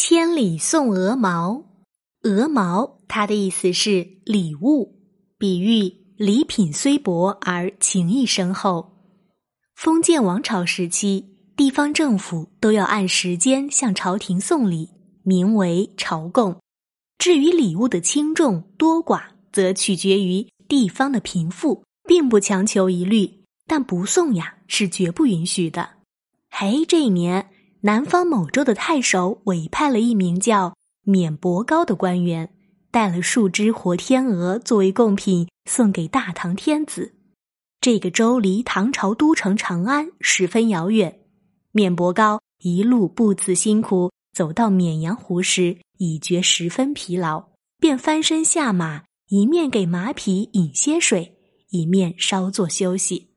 千里送鹅毛，鹅毛它的意思是礼物，比喻礼品虽薄而情谊深厚。封建王朝时期，地方政府都要按时间向朝廷送礼，名为朝贡。至于礼物的轻重多寡，则取决于地方的贫富，并不强求一律。但不送呀，是绝不允许的。嘿，这一年。南方某州的太守委派了一名叫免伯高的官员，带了数只活天鹅作为贡品送给大唐天子。这个州离唐朝都城长安十分遥远，免伯高一路不辞辛苦走到绵阳湖时，已觉十分疲劳，便翻身下马，一面给马匹饮些水，一面稍作休息。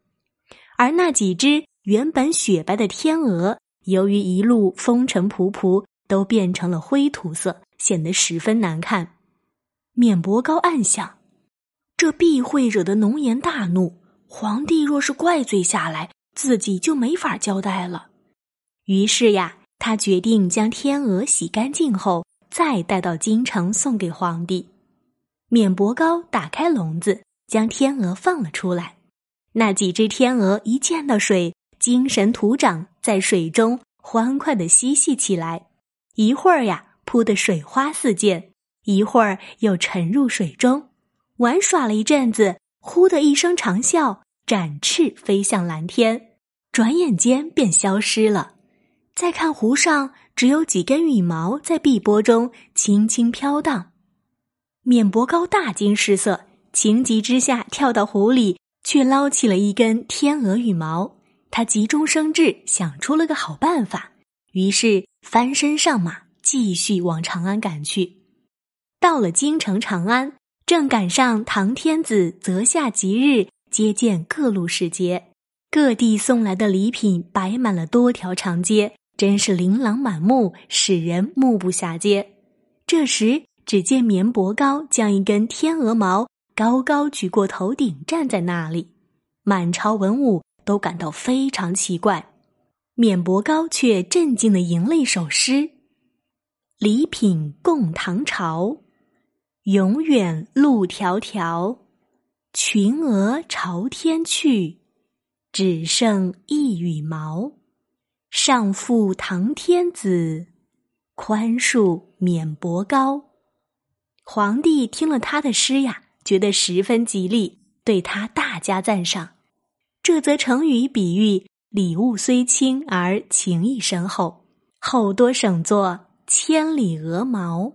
而那几只原本雪白的天鹅。由于一路风尘仆仆，都变成了灰土色，显得十分难看。免伯高暗想，这必会惹得浓颜大怒。皇帝若是怪罪下来，自己就没法交代了。于是呀，他决定将天鹅洗干净后，再带到京城送给皇帝。免伯高打开笼子，将天鹅放了出来。那几只天鹅一见到水。精神图长，在水中欢快的嬉戏起来，一会儿呀扑得水花四溅，一会儿又沉入水中玩耍了一阵子，呼的一声长啸，展翅飞向蓝天，转眼间便消失了。再看湖上，只有几根羽毛在碧波中轻轻飘荡。免伯高大惊失色，情急之下跳到湖里，却捞起了一根天鹅羽毛。他急中生智，想出了个好办法，于是翻身上马，继续往长安赶去。到了京城长安，正赶上唐天子择下吉日接见各路使节，各地送来的礼品摆满了多条长街，真是琳琅满目，使人目不暇接。这时，只见绵伯高将一根天鹅毛高高举过头顶，站在那里，满朝文武。都感到非常奇怪，免伯高却镇静的吟了一首诗：“礼品共唐朝，永远路迢迢。群鹅朝天去，只剩一羽毛。上负唐天子，宽恕免伯高。”皇帝听了他的诗呀，觉得十分吉利，对他大加赞赏。这则成语比喻礼物虽轻而情谊深厚，后多省作千里鹅毛。